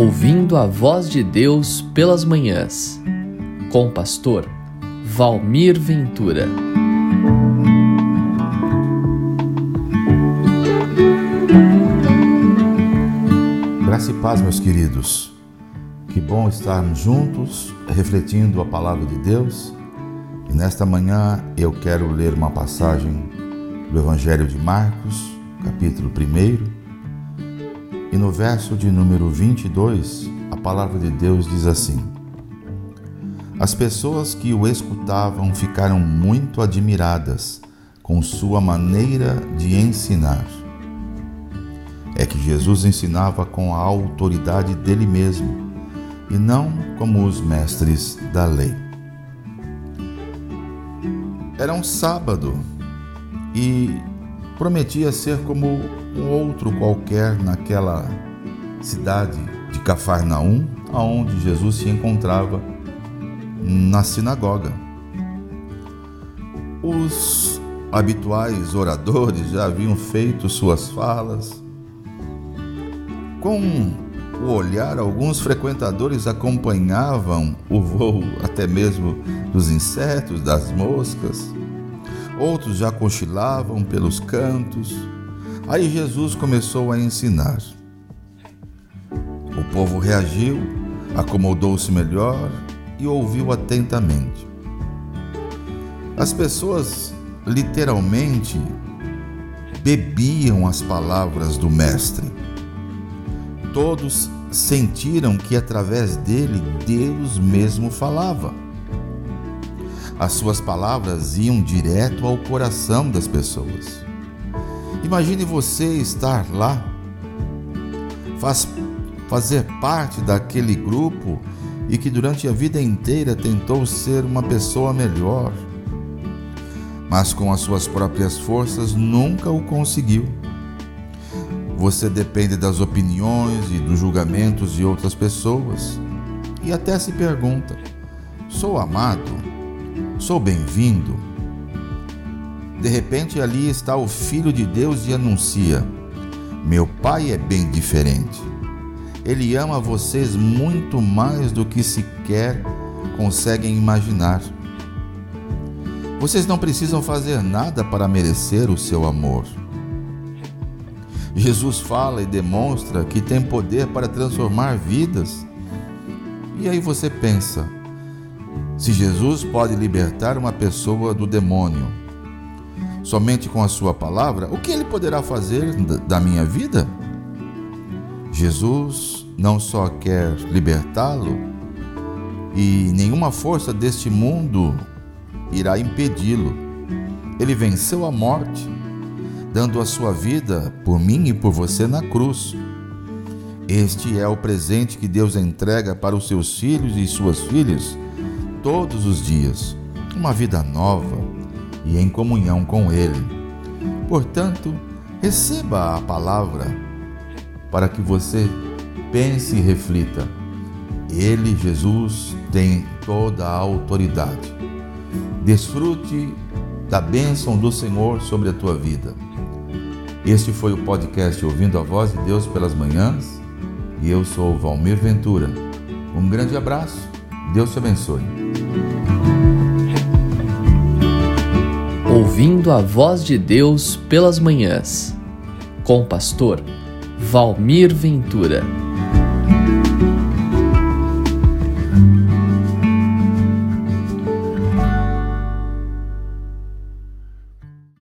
Ouvindo a voz de Deus pelas manhãs, com o pastor Valmir Ventura. Graça e paz, meus queridos. Que bom estarmos juntos, refletindo a palavra de Deus. E nesta manhã eu quero ler uma passagem do Evangelho de Marcos, capítulo 1 e no verso de número 22, a palavra de Deus diz assim: As pessoas que o escutavam ficaram muito admiradas com sua maneira de ensinar. É que Jesus ensinava com a autoridade dele mesmo e não como os mestres da lei. Era um sábado e prometia ser como um outro qualquer naquela cidade de Cafarnaum, aonde Jesus se encontrava na sinagoga. Os habituais oradores já haviam feito suas falas. Com o olhar, alguns frequentadores acompanhavam o voo até mesmo dos insetos, das moscas outros já cochilavam pelos cantos. Aí Jesus começou a ensinar. O povo reagiu, acomodou-se melhor e ouviu atentamente. As pessoas literalmente bebiam as palavras do Mestre. Todos sentiram que através dele Deus mesmo falava. As suas palavras iam direto ao coração das pessoas. Imagine você estar lá, faz, fazer parte daquele grupo e que durante a vida inteira tentou ser uma pessoa melhor, mas com as suas próprias forças nunca o conseguiu. Você depende das opiniões e dos julgamentos de outras pessoas e até se pergunta: sou amado? Sou bem-vindo. De repente ali está o Filho de Deus e anuncia: Meu Pai é bem diferente. Ele ama vocês muito mais do que sequer conseguem imaginar. Vocês não precisam fazer nada para merecer o seu amor. Jesus fala e demonstra que tem poder para transformar vidas. E aí você pensa, se Jesus pode libertar uma pessoa do demônio somente com a sua palavra, o que ele poderá fazer da minha vida? Jesus não só quer libertá-lo, e nenhuma força deste mundo irá impedi-lo. Ele venceu a morte, dando a sua vida por mim e por você na cruz. Este é o presente que Deus entrega para os seus filhos e suas filhas todos os dias, uma vida nova e em comunhão com Ele. Portanto, receba a palavra para que você pense e reflita. Ele, Jesus, tem toda a autoridade. Desfrute da bênção do Senhor sobre a tua vida. Este foi o podcast Ouvindo a Voz de Deus pelas Manhãs e eu sou Valmir Ventura. Um grande abraço Deus te abençoe. Ouvindo a voz de Deus pelas manhãs, com o pastor Valmir Ventura.